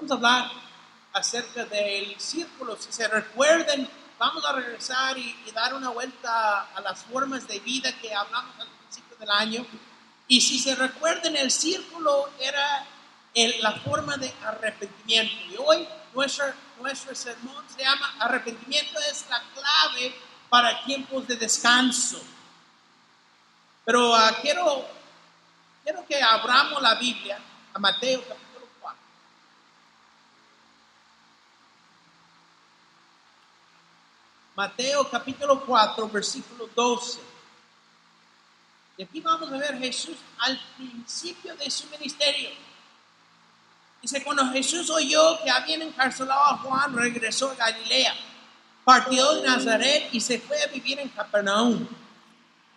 Vamos a hablar acerca del círculo. Si se recuerden, vamos a regresar y, y dar una vuelta a las formas de vida que hablamos al principio del año. Y si se recuerdan, el círculo era el- la forma de arrepentimiento. Y hoy nuestro, nuestro sermón se llama arrepentimiento es la clave para tiempos de descanso. Pero ah, quiero, quiero que abramos la Biblia a Mateo capítulo 4. Mateo capítulo 4, versículo 12. Y aquí vamos a ver Jesús al principio de su ministerio. Dice, cuando Jesús oyó que habían encarcelado a Juan, regresó a Galilea, partió de Nazaret y se fue a vivir en Capernaum,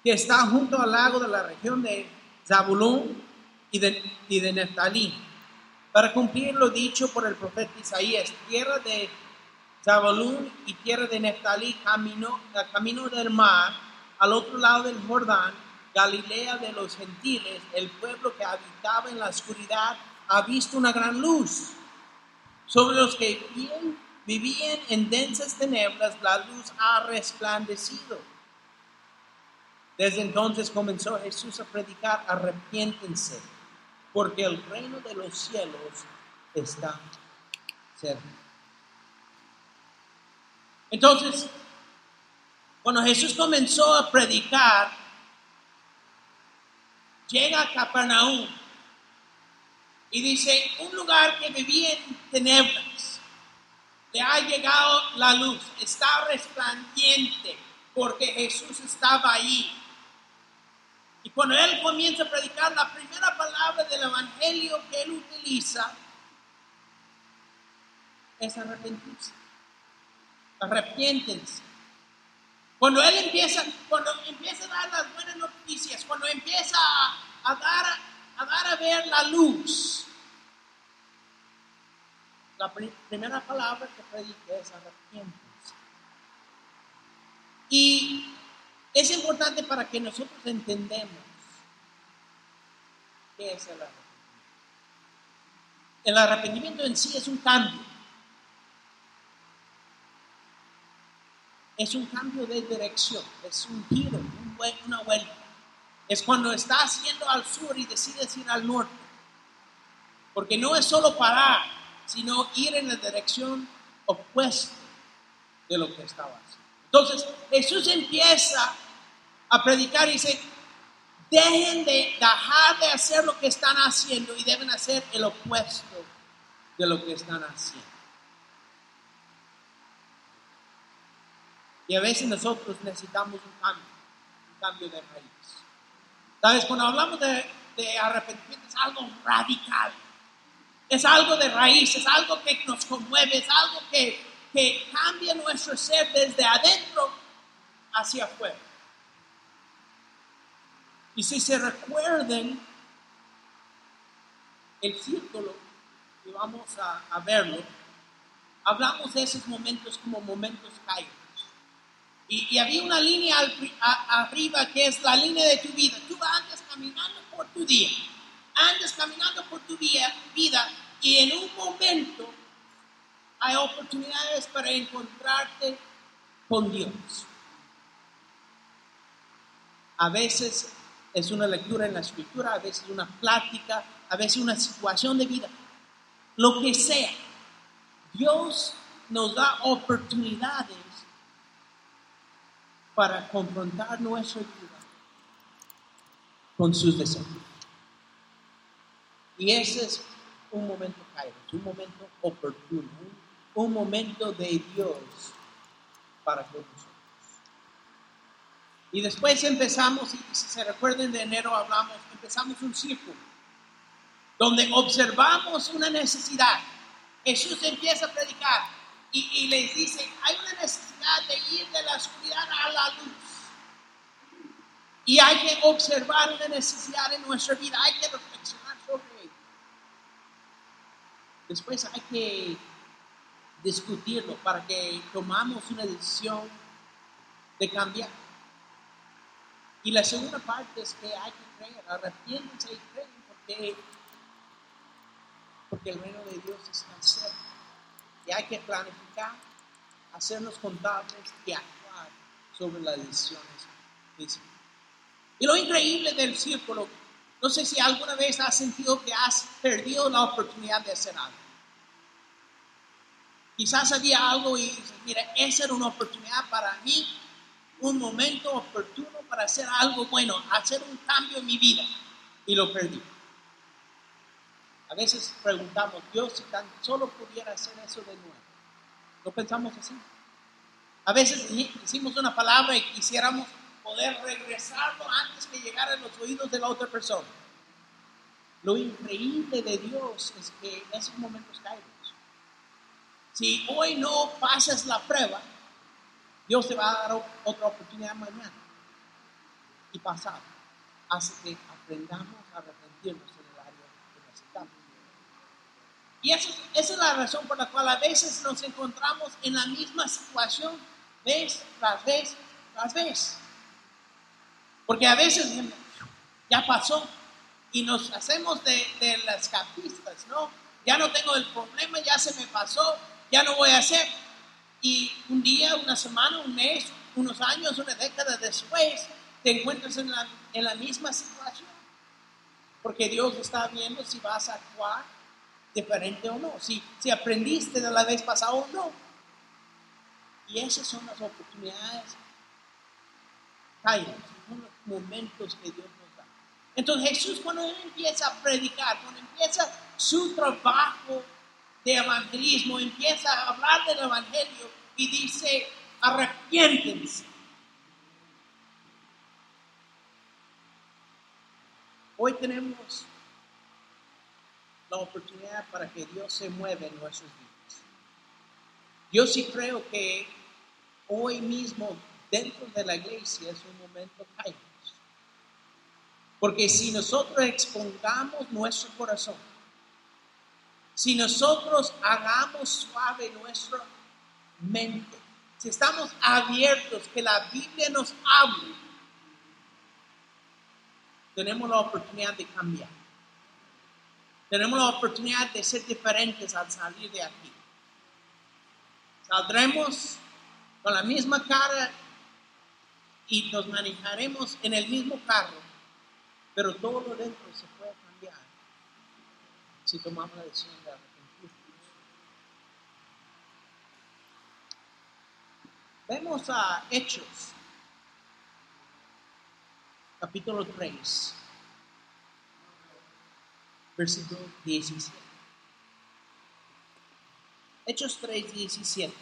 que está junto al lago de la región de Zabulón y de, y de Neftalí, para cumplir lo dicho por el profeta Isaías, tierra de Zabulón y tierra de Neftalí, camino, camino del mar, al otro lado del Jordán, Galilea de los gentiles, el pueblo que habitaba en la oscuridad ha visto una gran luz. Sobre los que vivían, vivían en densas tinieblas, la luz ha resplandecido. Desde entonces comenzó Jesús a predicar, arrepiéntense, porque el reino de los cielos está cerca. Entonces, cuando Jesús comenzó a predicar, llega a Capernaum y dice, un lugar que vivía en tinieblas, le ha llegado la luz, está resplandiente porque Jesús estaba ahí. Y cuando él comienza a predicar, la primera palabra del evangelio que él utiliza es arrepentirse. Arrepiéntense. Cuando él empieza, cuando empieza a dar las buenas noticias, cuando empieza a, dar, a dar a ver la luz, la pri- primera palabra que predica es arrepiéntense. Y es importante para que nosotros entendamos qué es el arrepentimiento. El arrepentimiento en sí es un cambio. Es un cambio de dirección, es un giro, un una vuelta. Es cuando estás yendo al sur y decides ir al norte. Porque no es solo parar, sino ir en la dirección opuesta de lo que estaba haciendo. Entonces, Jesús empieza a predicar y dice, dejen de dejar de hacer lo que están haciendo y deben hacer el opuesto de lo que están haciendo. Y a veces nosotros necesitamos un cambio, un cambio de raíz. ¿Sabes? Cuando hablamos de, arrepentimiento es algo radical. Es algo de raíz, es algo que nos conmueve, es algo que, que cambia nuestro ser desde adentro hacia afuera. Y si se recuerden el círculo, y vamos a, a verlo, hablamos de esos momentos como momentos caídos. Y, y había una línea al a- arriba que es la línea de tu vida. Tú andas caminando por tu día, andas caminando por tu vía- vida y en un momento hay oportunidades para encontrarte con Dios. A veces es una lectura en la escritura, a veces una plática, a veces una situación de vida. Lo que sea, Dios nos da oportunidades para confrontar nuestra vida con sus desafíos. Y ese es un momento caído, un momento oportuno, un, momento de Dios para con nosotros. Y después empezamos, y si se recuerden de enero hablamos, empezamos un círculo donde observamos una necesidad. Jesús empieza a predicar y, les dice, hay una necesidad de ir de la oscuridad a la luz. Y hay que observar una necesidad en nuestra vida, hay que reflexionar sobre ello. Después hay que discutirlo para que tomamos una decisión de cambiar. Y la segunda parte es que hay que creer, arrepiéntense y creen, porque porque el reino de Dios está cerca. Y hay que planificar, hacernos contables y actuar sobre las decisiones. Y lo increíble del círculo, no sé si alguna vez has sentido que has perdido la oportunidad de hacer algo. Quizás había algo y dices, mira, esa era una oportunidad para mí, un momento oportuno para hacer algo bueno, hacer un cambio en mi vida y lo perdí. A veces preguntamos, Dios, si tan solo pudiera hacer eso de nuevo. ¿No pensamos así? A veces decimos una palabra y quisiéramos poder regresarlo antes que llegara a los oídos de la otra persona. Lo increíble de Dios es que esos momentos caemos. Si hoy no pasas la prueba, Dios te va a dar otra oportunidad mañana y pasado. Así que aprendamos a arrepentirnos en el área que necesitamos. Y esa es la razón por la cual a veces nos encontramos en la misma situación vez tras vez tras vez. Porque a veces ya pasó y nos hacemos de, de las capistas, ¿no? Ya no tengo el problema, ya se me pasó, ya no voy a hacer. Y un día, una semana, un mes, unos años, una década después, te encuentras en la, en la misma situación. Porque Dios está viendo si vas a actuar diferente o no, si, si aprendiste de la vez pasada o no. Y esas son las oportunidades, son los momentos que Dios nos da. Entonces Jesús cuando él empieza a predicar, cuando empieza su trabajo de evangelismo, empieza a hablar del evangelio y dice, arrepiéntense. Hoy tenemos la oportunidad para que Dios se mueva en nuestros vidas. Yo sí creo que hoy mismo dentro de la iglesia es un momento caídos. Porque si nosotros expongamos nuestro corazón, si nosotros hagamos suave nuestra mente, si estamos abiertos que la Biblia nos hable, tenemos la oportunidad de cambiar. Tenemos la oportunidad de ser diferentes al salir de aquí. Saldremos con la misma cara y nos manejaremos en el mismo carro, pero todo lo dentro se puede cambiar si tomamos la decisión de arrepentirnos. Vemos a Hechos, capítulo 3, versículo 17. Hechos 3, 17.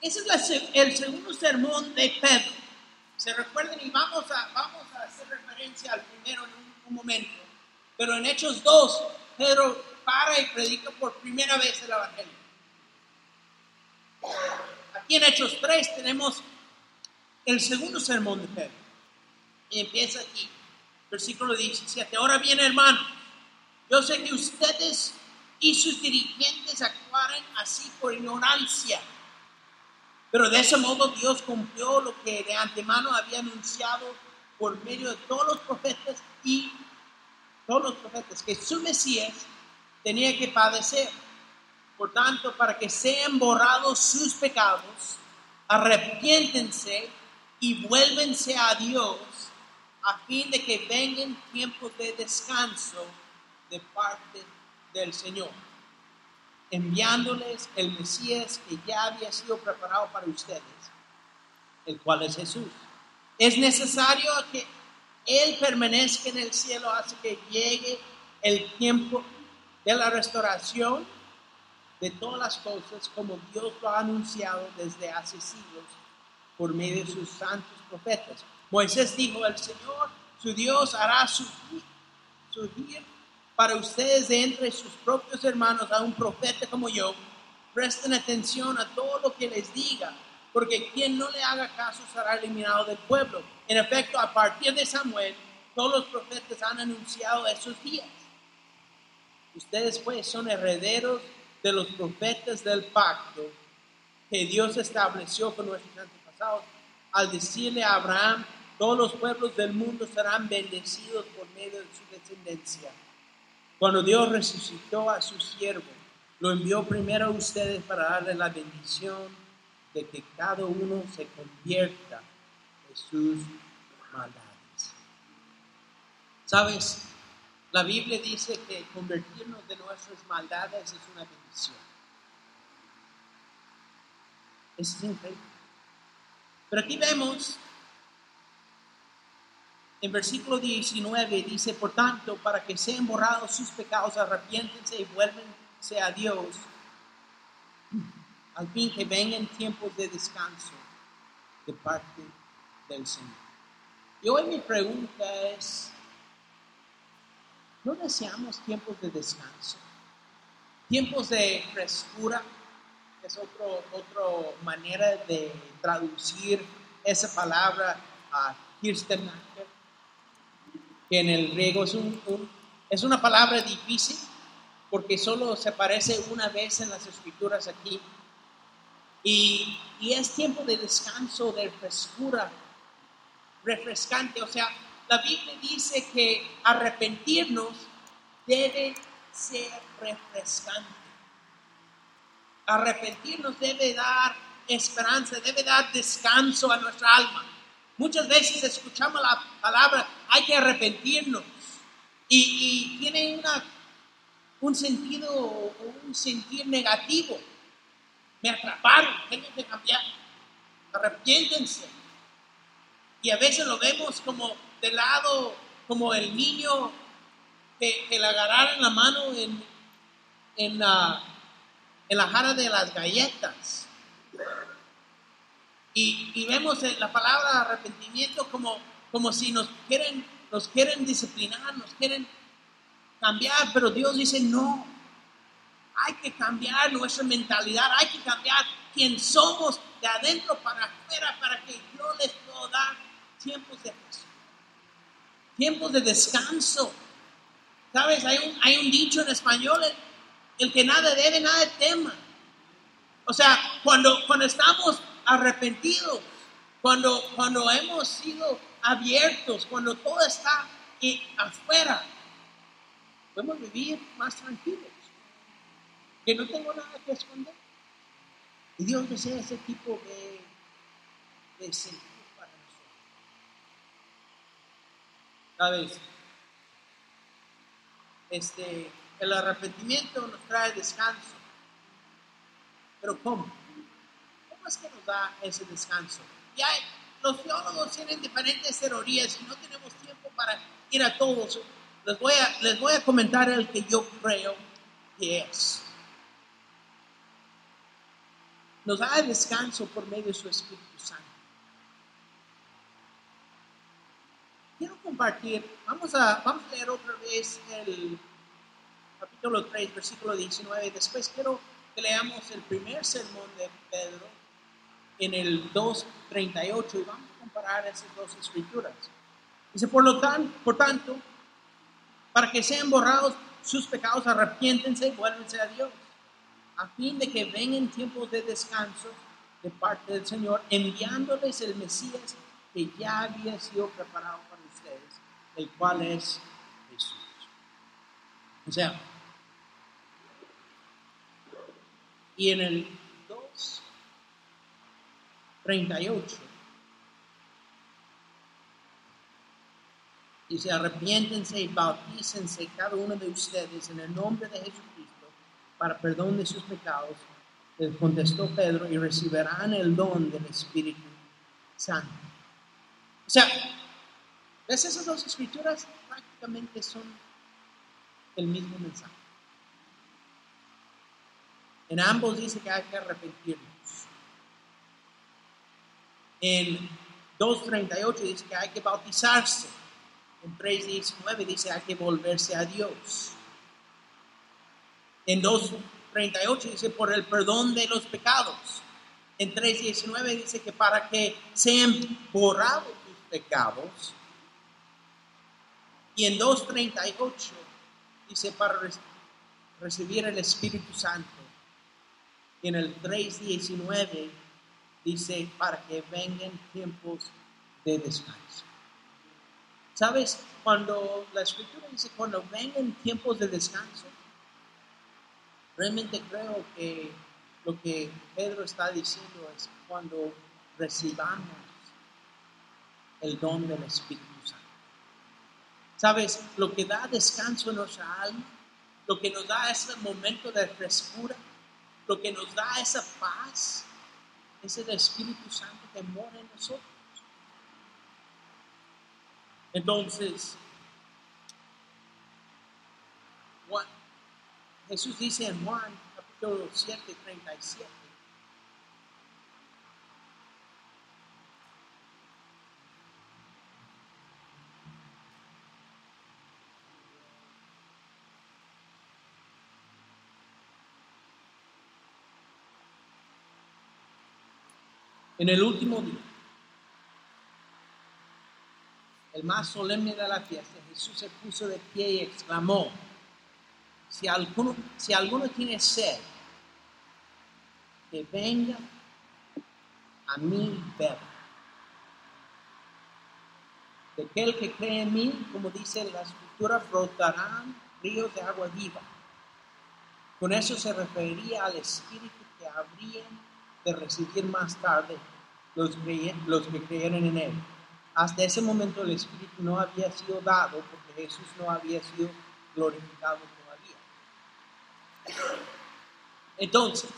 Ese es el segundo sermón de Pedro. Se recuerden y vamos a, vamos a hacer referencia al primero en un, momento. Pero en Hechos 2, Pedro para y predica por primera vez el Evangelio. Aquí en Hechos 3 tenemos el segundo sermón de Pedro. Y empieza aquí, versículo 17. Ahora bien, hermano, yo sé que ustedes y sus dirigentes actuaron así por ignorancia pero de ese modo Dios cumplió lo que de antemano había anunciado por medio de todos los profetas y todos los profetas, que su Mesías tenía que padecer. Por tanto, para que sean borrados sus pecados, arrepiéntense y vuélvense a Dios a fin de que vengan tiempos de descanso de parte del Señor enviándoles el Mesías que ya había sido preparado para ustedes, el cual es Jesús. Es necesario que Él permanezca en el cielo hasta que llegue el tiempo de la restauración de todas las cosas como Dios lo ha anunciado desde hace siglos por medio de sus santos profetas. Moisés dijo, el Señor, su Dios, hará surgir, para ustedes de entre sus propios hermanos a un profeta como yo, presten atención a todo lo que les diga, porque quien no le haga caso será eliminado del pueblo. En efecto, a partir de Samuel, todos los profetas han anunciado esos días. Ustedes pues son herederos de los profetas del pacto que Dios estableció con nuestros antepasados al decirle a Abraham, todos los pueblos del mundo serán bendecidos por medio de su descendencia. Cuando Dios resucitó a su siervo, lo envió primero a ustedes para darle la bendición de que cada uno se convierta de sus maldades. ¿Sabes? La Biblia dice que convertirnos de nuestras maldades es una bendición. Es increíble. Pero aquí vemos, en versículo 19 dice, por tanto, para que sean borrados sus pecados, arrepiéntense y vuélvense a Dios, al fin que vengan tiempos de descanso de parte del Señor. Y hoy mi pregunta es, ¿no deseamos tiempos de descanso? Tiempos de frescura, es otra manera de traducir esa palabra a Kirsten en el griego es, un, es una palabra difícil porque solo se aparece una vez en las escrituras aquí. Y es tiempo de descanso, de frescura, refrescante. O sea, la Biblia dice que arrepentirnos debe ser refrescante. Arrepentirnos debe dar esperanza, debe dar descanso a nuestra alma. Muchas veces escuchamos la palabra, hay que arrepentirnos. Y, tiene una, un sentido o un sentir negativo. Me atraparon, tengo que cambiar. Arrepiéntense. Y a veces lo vemos como de lado, como el niño que, le agarraron la mano en, en la en la jara de las galletas. Y, vemos la palabra arrepentimiento como, como si nos quieren, nos quieren disciplinar, nos quieren cambiar, pero Dios dice, no, hay que cambiar nuestra mentalidad, hay que cambiar quién somos de adentro para afuera para que yo les pueda dar tiempos de tiempos de descanso. ¿Sabes? Hay un, hay un dicho en español, el que nada debe, nada tema. O sea, cuando, cuando estamos arrepentidos, cuando, cuando hemos sido abiertos, cuando todo está afuera, podemos vivir más tranquilos. Que no tengo nada que esconder. Y Dios desea ese tipo de, de sentir para nosotros. ¿Sabes? Este el arrepentimiento nos trae descanso. Pero ¿cómo? ¿Cómo es que nos da ese descanso? Ya los teólogos tienen diferentes teorías y no tenemos tiempo para ir a todos. Les voy a, les voy a comentar el que yo creo que es. Nos da descanso por medio de su Espíritu Santo. Quiero compartir, vamos a, vamos a leer otra vez el capítulo 3, versículo 19. Después quiero que leamos el primer sermón de Pedro en el 2.38 y vamos a comparar esas dos escrituras. Dice, por lo tanto, por tanto, para que sean borrados sus pecados, arrepiéntense y vuélvense a Dios, a fin de que vengan tiempos de descanso de parte del Señor, enviándoles el Mesías que ya había sido preparado para ustedes, el cual es Jesús. O sea, y en el 2.38 dice, arrepiéntense y bautícense cada uno de ustedes en el nombre de Jesucristo para perdón de sus pecados. Les contestó Pedro y recibirán el don del Espíritu Santo. O sea, ¿ves esas dos escrituras? Prácticamente son el mismo mensaje. En ambos dice que hay que arrepentirnos. En 2.38 dice que hay que bautizarse. En 3.19 dice hay que volverse a Dios. En 2.38 dice por el perdón de los pecados. En 3.19 dice que para que sean borrados tus pecados. Y en 2.38 dice para recibir el Espíritu Santo. Y en el 3.19 dice para que vengan tiempos de descanso. ¿Sabes? Cuando la escritura dice, cuando vengan tiempos de descanso, realmente creo que lo que Pedro está diciendo es cuando recibamos el don del Espíritu Santo. ¿Sabes? Lo que da descanso en nuestra alma, lo que nos da ese momento de frescura, lo que nos da esa paz, es el Espíritu Santo que mora en nosotros. Entonces, Jesús dice en Juan capítulo 7, 37. En el último día, el más solemne de la fiesta, Jesús se puso de pie y exclamó, si alguno, si alguno tiene sed, que venga a mí ver. De aquel que cree en mí, como dice la escritura, brotarán ríos de agua viva. Con eso se referiría al Espíritu que habrían de recibir más tarde los, los que creyeron en Él. Hasta ese momento el Espíritu no había sido dado porque Jesús no había sido glorificado todavía. Entonces,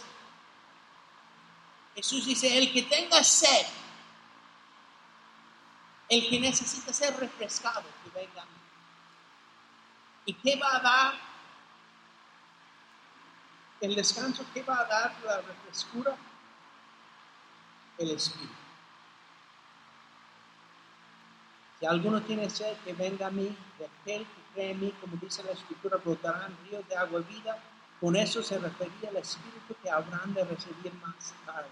Jesús dice, el que tenga sed, el que necesita ser refrescado, que venga a mí. ¿Y qué va a dar? El descanso, ¿qué va a dar la refrescura? El Espíritu. Si alguno tiene sed, que venga a mí, de aquel que cree en mí, como dice la Escritura, brotarán ríos de agua vida. Con eso se refería al Espíritu que habrán de recibir más tarde.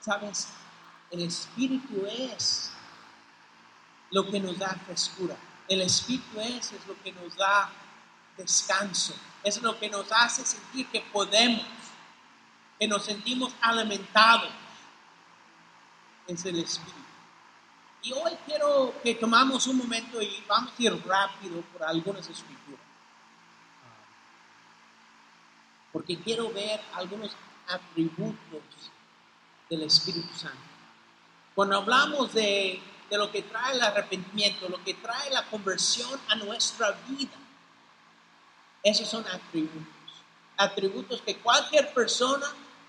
¿Sabes? El Espíritu es lo que nos da frescura. El Espíritu es, es lo que nos da descanso. Es lo que nos hace sentir que podemos, que nos sentimos alimentados. Es el Espíritu. Y hoy quiero que tomamos un momento y vamos a ir rápido por algunas escrituras. Porque quiero ver algunos atributos del Espíritu Santo. Cuando hablamos de, de lo que trae el arrepentimiento, lo que trae la conversión a nuestra vida, esos son atributos. Atributos que cualquier persona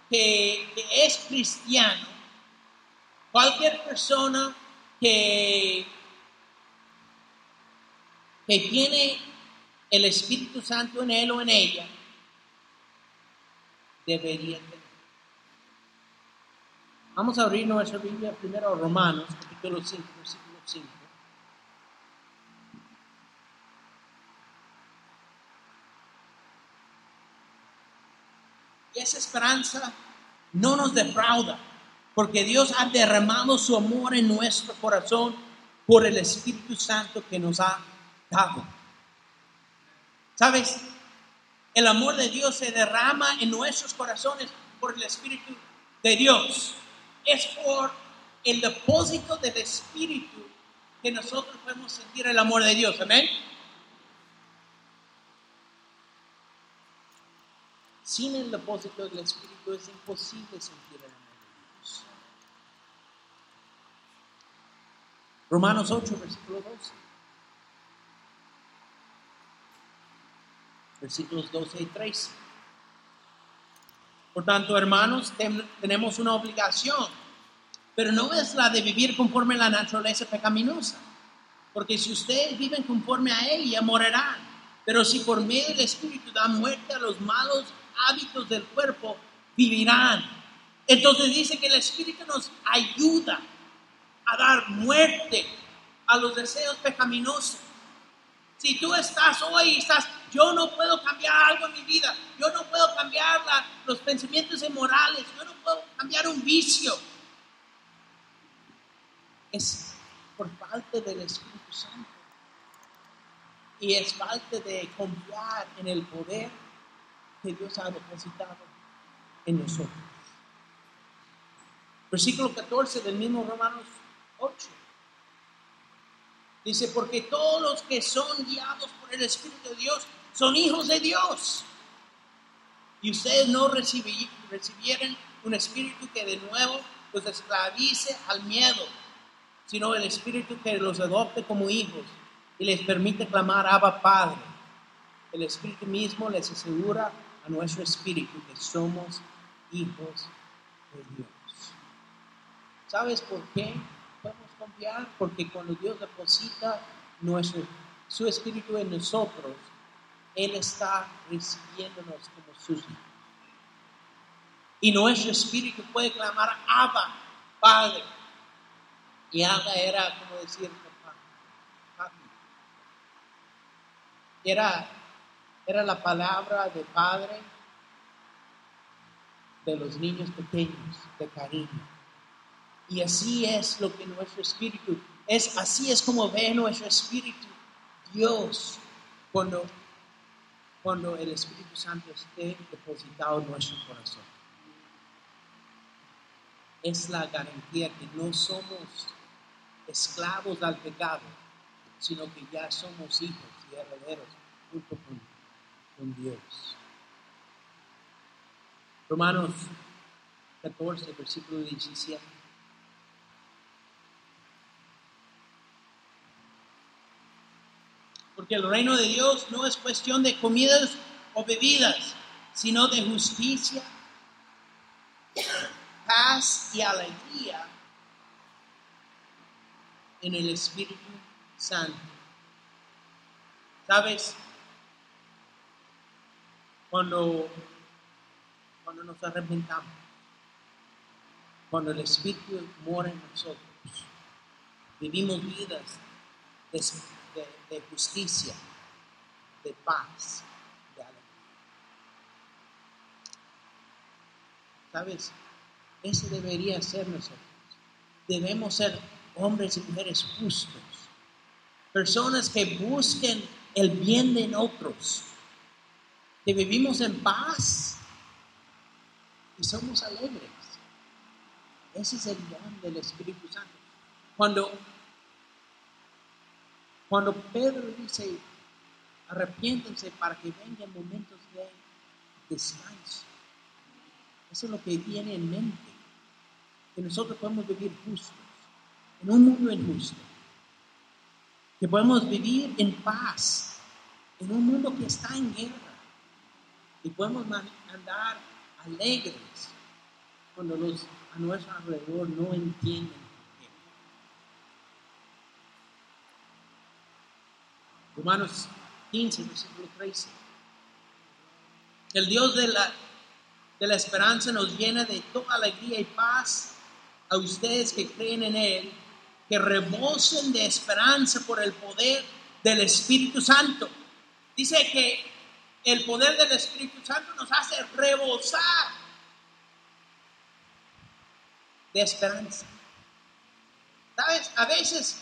que, que es cristiano, cualquier persona que, tiene el Espíritu Santo en él o en ella, debería tener. Vamos a abrir nuestra Biblia primero a Romanos, capítulo 5, versículo 5. Y esa esperanza no nos defrauda porque Dios ha derramado su amor en nuestro corazón por el Espíritu Santo que nos ha dado. ¿Sabes? El amor de Dios se derrama en nuestros corazones por el Espíritu de Dios. Es por el depósito del Espíritu que nosotros podemos sentir el amor de Dios. Amén. Sin el depósito del Espíritu es imposible sentir el amor. Romanos 8, versículo 12. Versículos 12 y 13. Por tanto, hermanos, tenemos una obligación, pero no es la de vivir conforme a la naturaleza pecaminosa, porque si ustedes viven conforme a ella, morirán. Pero si por medio del Espíritu dan muerte a los malos hábitos del cuerpo, vivirán. Entonces dice que el Espíritu nos ayuda a dar muerte a los deseos pecaminosos. Si tú estás hoy y estás, yo no puedo cambiar algo en mi vida, yo no puedo cambiar los pensamientos inmorales, yo no puedo cambiar un vicio. Es por falta del Espíritu Santo. Y es falta de confiar en el poder que Dios ha depositado en nosotros. Versículo 14 del mismo Romanos 8. Dice, porque todos los que son guiados por el Espíritu de Dios son hijos de Dios. Y ustedes no recibieron un espíritu que de nuevo los esclavice al miedo, sino el espíritu que los adopte como hijos y les permite clamar Abba Padre. El espíritu mismo les asegura a nuestro espíritu que somos hijos de Dios. ¿Sabes por qué Porque cuando Dios deposita nuestro, su espíritu en nosotros, Él está recibiéndonos como sus. Y nuestro espíritu puede clamar Abba, Padre. Y Abba era como decir papá. Era, era la palabra de padre de los niños pequeños, de cariño. Y así es lo que nuestro espíritu es, así es como ve nuestro espíritu Dios cuando, cuando el Espíritu Santo esté depositado en nuestro corazón. Es la garantía que no somos esclavos al pecado, sino que ya somos hijos y herederos junto con, con Dios. Romanos 14, versículo 17. Porque el reino de Dios no es cuestión de comidas o bebidas, sino de justicia, paz y alegría en el Espíritu Santo. ¿Sabes? Cuando, cuando nos arrepentamos, cuando el Espíritu mora en nosotros, vivimos vidas de de, justicia, de paz, de alegría. ¿Sabes? Ese debería ser nosotros. Debemos ser hombres y mujeres justos, personas que busquen el bien de otros, que vivimos en paz y somos alegres. Ese es el don del Espíritu Santo. Cuando cuando Pedro dice, arrepiéntense para que vengan momentos de descanso. Eso es lo que viene en mente. Que nosotros podemos vivir justos, en un mundo injusto. Que podemos vivir en paz, en un mundo que está en guerra. Y podemos andar alegres cuando los a nuestro alrededor no entienden Romanos 15, versículo 13. El Dios de la, de la esperanza nos llena de toda alegría y paz a ustedes que creen en Él, que rebosen de esperanza por el poder del Espíritu Santo. Dice que el poder del Espíritu Santo nos hace rebosar de esperanza. ¿Sabes? A veces,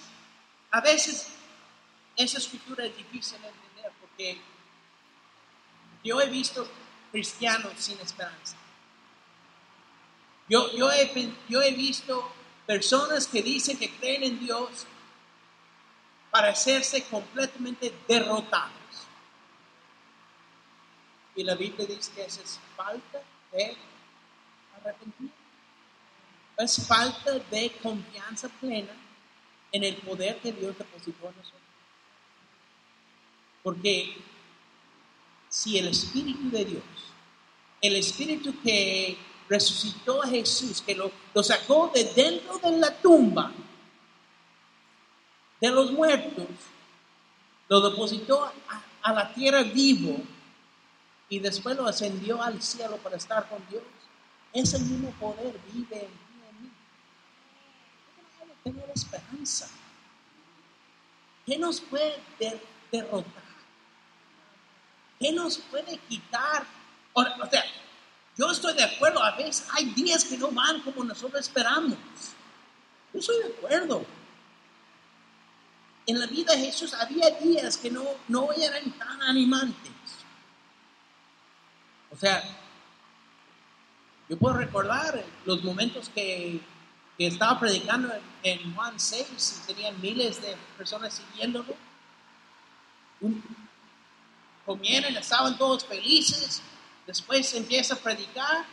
a veces esa escritura es difícil de entender porque yo he visto cristianos sin esperanza. Yo, yo, he, yo he visto personas que dicen que creen en Dios para hacerse completamente derrotados. Y la Biblia dice que esa es falta de arrepentimiento. Es falta de confianza plena en el poder que Dios depositó en nosotros. Porque si el Espíritu de Dios, el Espíritu que resucitó a Jesús, que lo, sacó de dentro de la tumba de los muertos, lo depositó a, la tierra vivo y después lo ascendió al cielo para estar con Dios. Ese mismo poder vive en mí. ¿Cómo tener esperanza? ¿Qué nos puede derrotar? ¿Qué nos puede quitar? O, sea, yo estoy de acuerdo, a veces hay días que no van como nosotros esperamos. Yo estoy de acuerdo. En la vida de Jesús había días que no, no eran tan animantes. O sea, yo puedo recordar los momentos que, que estaba predicando en, Juan 6 y tenían miles de personas siguiéndolo. Comieron, estaban todos felices. Después empieza a predicar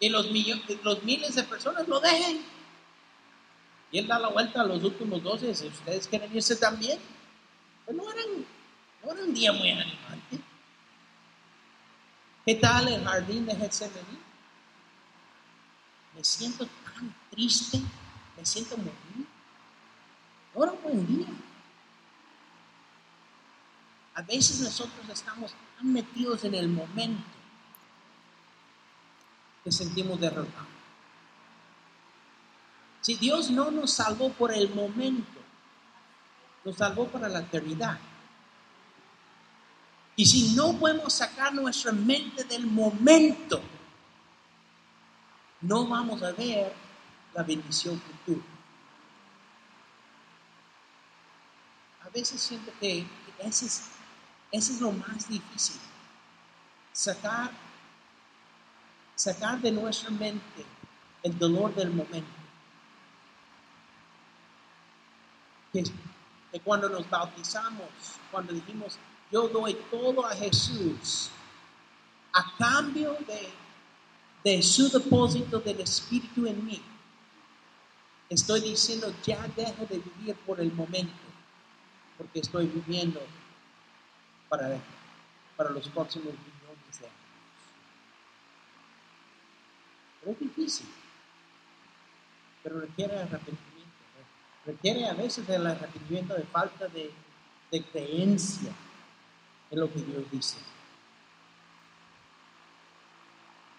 y los, millo- los miles de personas lo dejan. Y él da la vuelta a los últimos doce y dice, ¿ustedes quieren irse también? Pues no, eran, no era un día muy animante. ¿Qué tal el jardín de Getsemaní? Me siento tan triste, me siento morir. No era un buen día. A veces nosotros estamos tan metidos en el momento que sentimos derrotados. Si Dios no nos salvó por el momento, nos salvó para la eternidad. Y si no podemos sacar nuestra mente del momento, no vamos a ver la bendición futura. A veces siento que ese es, ese es lo más difícil. Sacar, sacar de nuestra mente el dolor del momento. Que, que cuando nos bautizamos, cuando dijimos, yo doy todo a Jesús, a cambio de, de su depósito del Espíritu en mí, estoy diciendo, ya dejo de vivir por el momento, porque estoy viviendo para, para los próximos millones de años. Pero es difícil, pero requiere arrepentimiento. Requiere a veces el arrepentimiento de falta de, de creencia en lo que Dios dice.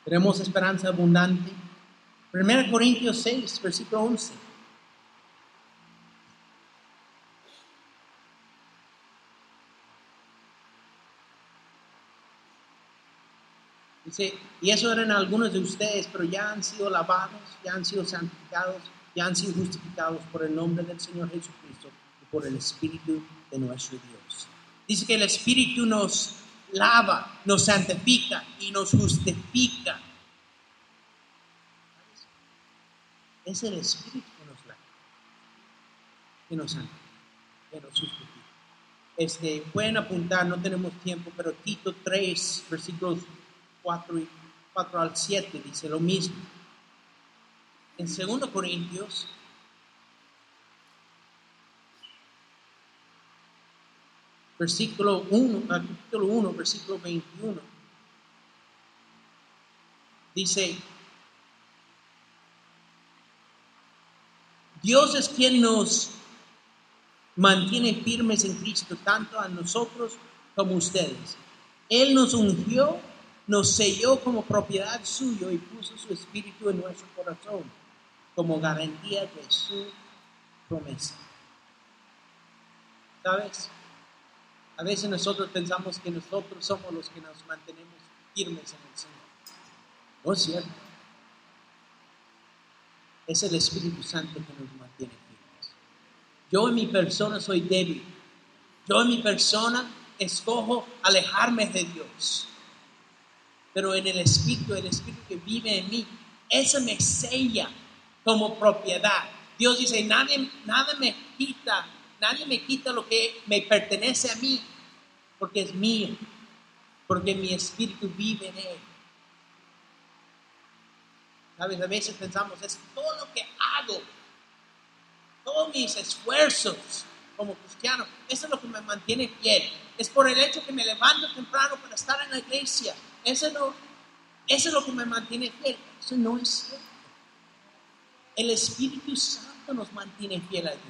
Tenemos esperanza abundante. 1 Corintios 6, versículo 11. Y eso eran algunos de ustedes, pero ya han sido lavados, ya han sido santificados, ya han sido justificados por el nombre del Señor Jesucristo y por el Espíritu de nuestro Dios. Dice que el Espíritu nos lava, nos santifica y nos justifica. Es el Espíritu que nos lava, que nos santifica, que nos justifica. Este, pueden apuntar, no tenemos tiempo, pero Tito 3, versículos 4, y 4 al 7 dice lo mismo. En 2 Corintios versículo 1, capítulo 1, versículo 21, dice, Dios es quien nos mantiene firmes en Cristo, tanto a nosotros como a ustedes. Él nos ungió, nos selló como propiedad suyo y puso su espíritu en nuestro corazón como garantía de su promesa. ¿Sabes? A veces nosotros pensamos que nosotros somos los que nos mantenemos firmes en el Señor. No es cierto. Es el Espíritu Santo que nos mantiene firmes. Yo en mi persona soy débil. Yo en mi persona escojo alejarme de Dios. Pero en el Espíritu, el Espíritu que vive en mí, ese me sella como propiedad. Dios dice, nadie, nada me quita Nadie me quita lo que me pertenece a mí, porque es mío, porque mi espíritu vive en él. ¿Sabes? A veces pensamos, es todo lo que hago, todos mis esfuerzos como cristiano, eso es lo que me mantiene fiel. Es por el hecho que me levanto temprano para estar en la iglesia. Eso, no, eso es lo que me mantiene fiel. Eso no es cierto. El Espíritu Santo nos mantiene fiel a Dios.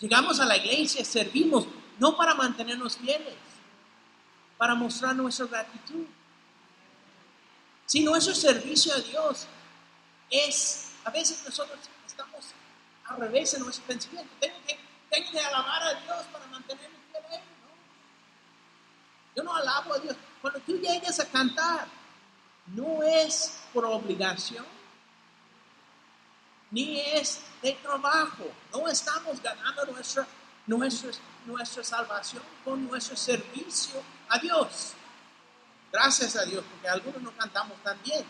Llegamos a la iglesia, servimos, no para mantenernos fieles, para mostrar nuestra gratitud. Si nuestro servicio a Dios es, a veces nosotros estamos al revés en nuestro pensamiento. Tengo que, alabar a Dios para mantenerme fiel. Yo no alabo a Dios. Cuando tú llegues a cantar, no es por obligación, ni es de trabajo. No estamos ganando nuestra, nuestra, nuestra salvación con nuestro servicio a Dios. Gracias a Dios, porque algunos no cantamos tan bien.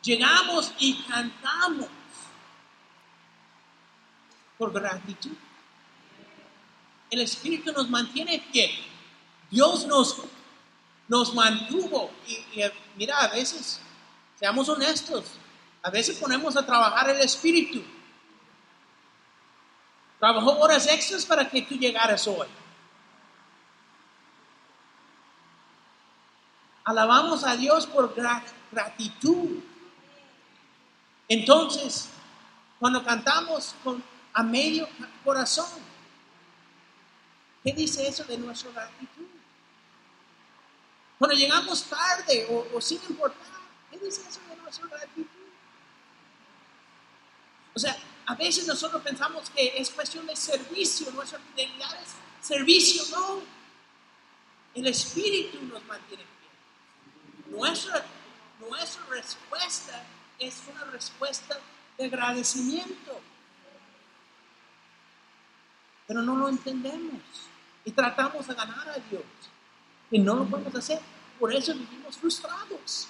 llegamos y cantamos por gratitud. El Espíritu nos mantiene que Dios nos, nos mantuvo. Y, y mira, a veces, seamos honestos, a veces ponemos a trabajar el Espíritu. Trabajó horas extras para que tú llegaras hoy. Alabamos a Dios por gratitud. Entonces, cuando cantamos con, a medio corazón, ¿qué dice eso de nuestra gratitud? Cuando llegamos tarde o, sin importar, ¿qué dice eso de nuestra gratitud? O sea, a veces nosotros pensamos que es cuestión de servicio, nuestra fidelidad es servicio, no. El Espíritu nos mantiene nuestra, nuestra respuesta es una respuesta de agradecimiento. Pero no lo entendemos y tratamos de ganar a Dios. Y no lo podemos hacer. Por eso vivimos frustrados.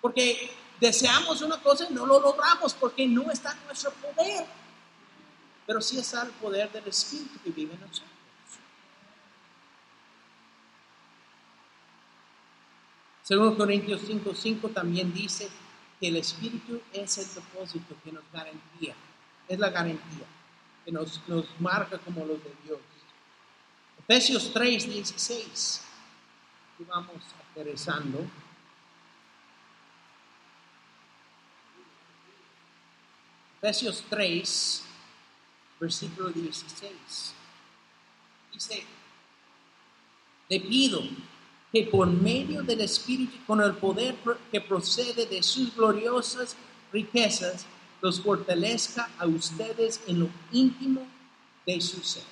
Porque deseamos una cosa y no lo logramos porque no está en nuestro poder. Pero sí está el poder del Espíritu que vive en nosotros. Según Corintios 5:5 también dice que el Espíritu es el propósito que nos garantía, es la garantía que nos, nos marca como los de Dios. Efesios 3:16, y vamos aterrizando. Efesios 3, versículo 16. Dice, te pido que por medio del Espíritu, con el poder que procede de sus gloriosas riquezas, los fortalezca a ustedes en lo íntimo de su ser.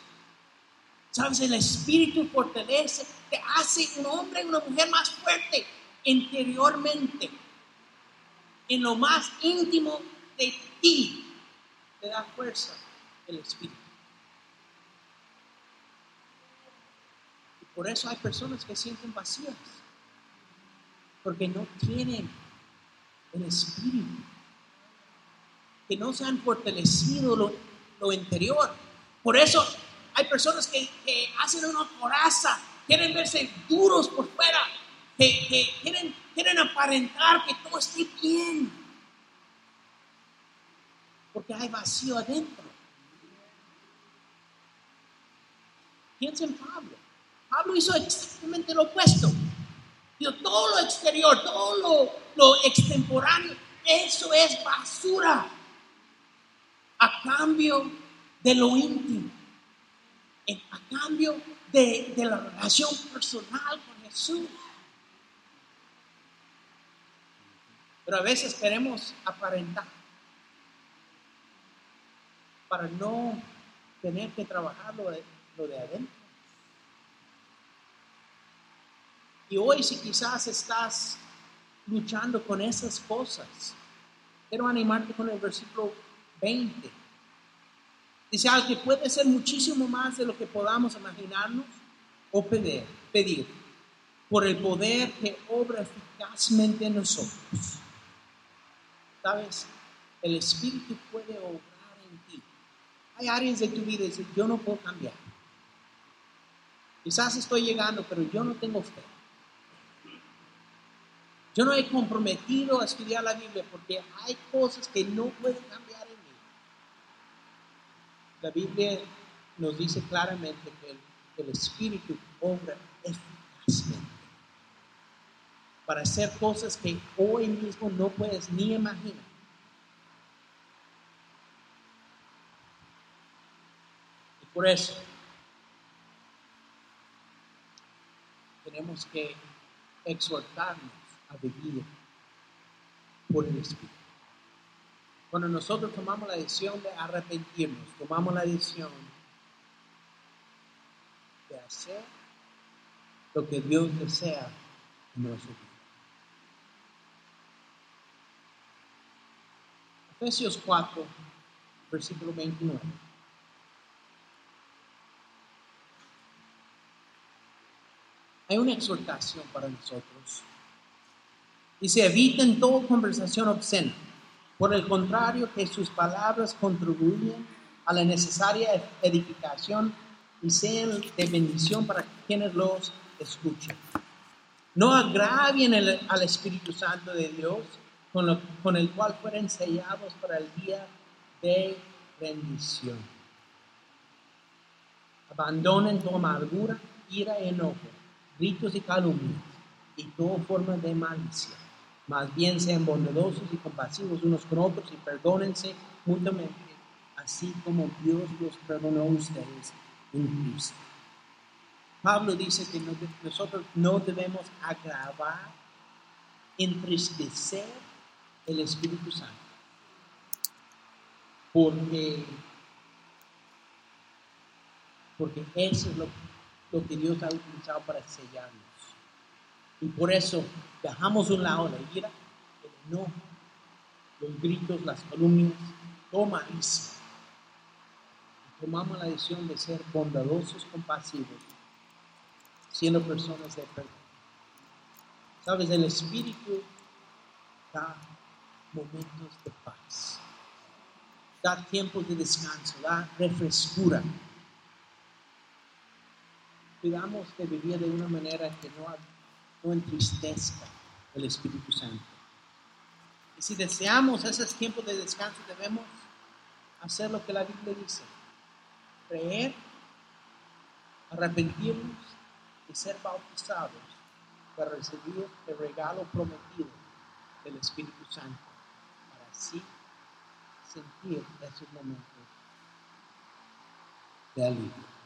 ¿Sabes? El Espíritu fortalece, te hace un hombre y una mujer más fuerte interiormente. En lo más íntimo de ti te da fuerza el Espíritu. Por eso hay personas que sienten vacías, porque no tienen el espíritu, que no se han fortalecido lo, interior. Por eso hay personas que, hacen una coraza, quieren verse duros por fuera, que, quieren, quieren aparentar que todo esté bien, porque hay vacío adentro. Piensa en Pablo. Pablo hizo exactamente lo opuesto. todo lo exterior, todo lo, lo extemporáneo, eso es basura. A cambio de lo íntimo, a cambio de, de la relación personal con Jesús. Pero a veces queremos aparentar para no tener que trabajar lo de, lo de adentro. Y hoy si quizás estás luchando con esas cosas, quiero animarte con el versículo 20. Dice algo que puede ser muchísimo más de lo que podamos imaginarnos o pedir, pedir por el poder que obra eficazmente en nosotros. ¿Sabes? El Espíritu puede obrar en ti. Hay áreas de tu vida que yo no puedo cambiar. Quizás estoy llegando, pero yo no tengo fe. Yo no he comprometido a estudiar la Biblia porque hay cosas que no pueden cambiar. La Biblia nos dice claramente que el, Espíritu obra eficazmente para hacer cosas que hoy mismo no puedes ni imaginar. Y por eso tenemos que exhortarnos a vivir por el Espíritu. Cuando nosotros tomamos la decisión de arrepentirnos, tomamos la decisión de hacer lo que Dios desea en vida. Efesios 4, versículo 29. Hay una exhortación para nosotros Dice, eviten toda conversación obscena. Por el contrario, que sus palabras contribuyan a la necesaria edificación y sean de bendición para quienes los escuchen. No agravien al Espíritu Santo de Dios, con, lo- el cual fueron sellados para el día de bendición. Abandonen toda amargura, ira enojo, gritos y calumnias, y toda forma de malicia. Más bien sean bondadosos y compasivos unos con otros y perdónense mutuamente, así como Dios los perdonó a ustedes en Cristo. Pablo dice que nosotros no debemos agravar, entristecer el Espíritu Santo. Porque, porque eso es lo, lo que Dios ha utilizado para sellarnos. Y por eso dejamos un lado la ira, el enojo, los gritos, las calumnias, malicia. Y tomamos la decisión de ser bondadosos, compasivos, siendo personas de perdón. Sabes, el Espíritu da momentos de paz, da tiempos de descanso, da refrescura. Cuidamos de vivir de una manera que no, no entristezca el Espíritu Santo. Y si deseamos esos tiempos de descanso, debemos hacer lo que la Biblia dice. Creer, arrepentirnos y ser bautizados para recibir el regalo prometido del Espíritu Santo, para así sentir esos momentos de alivio.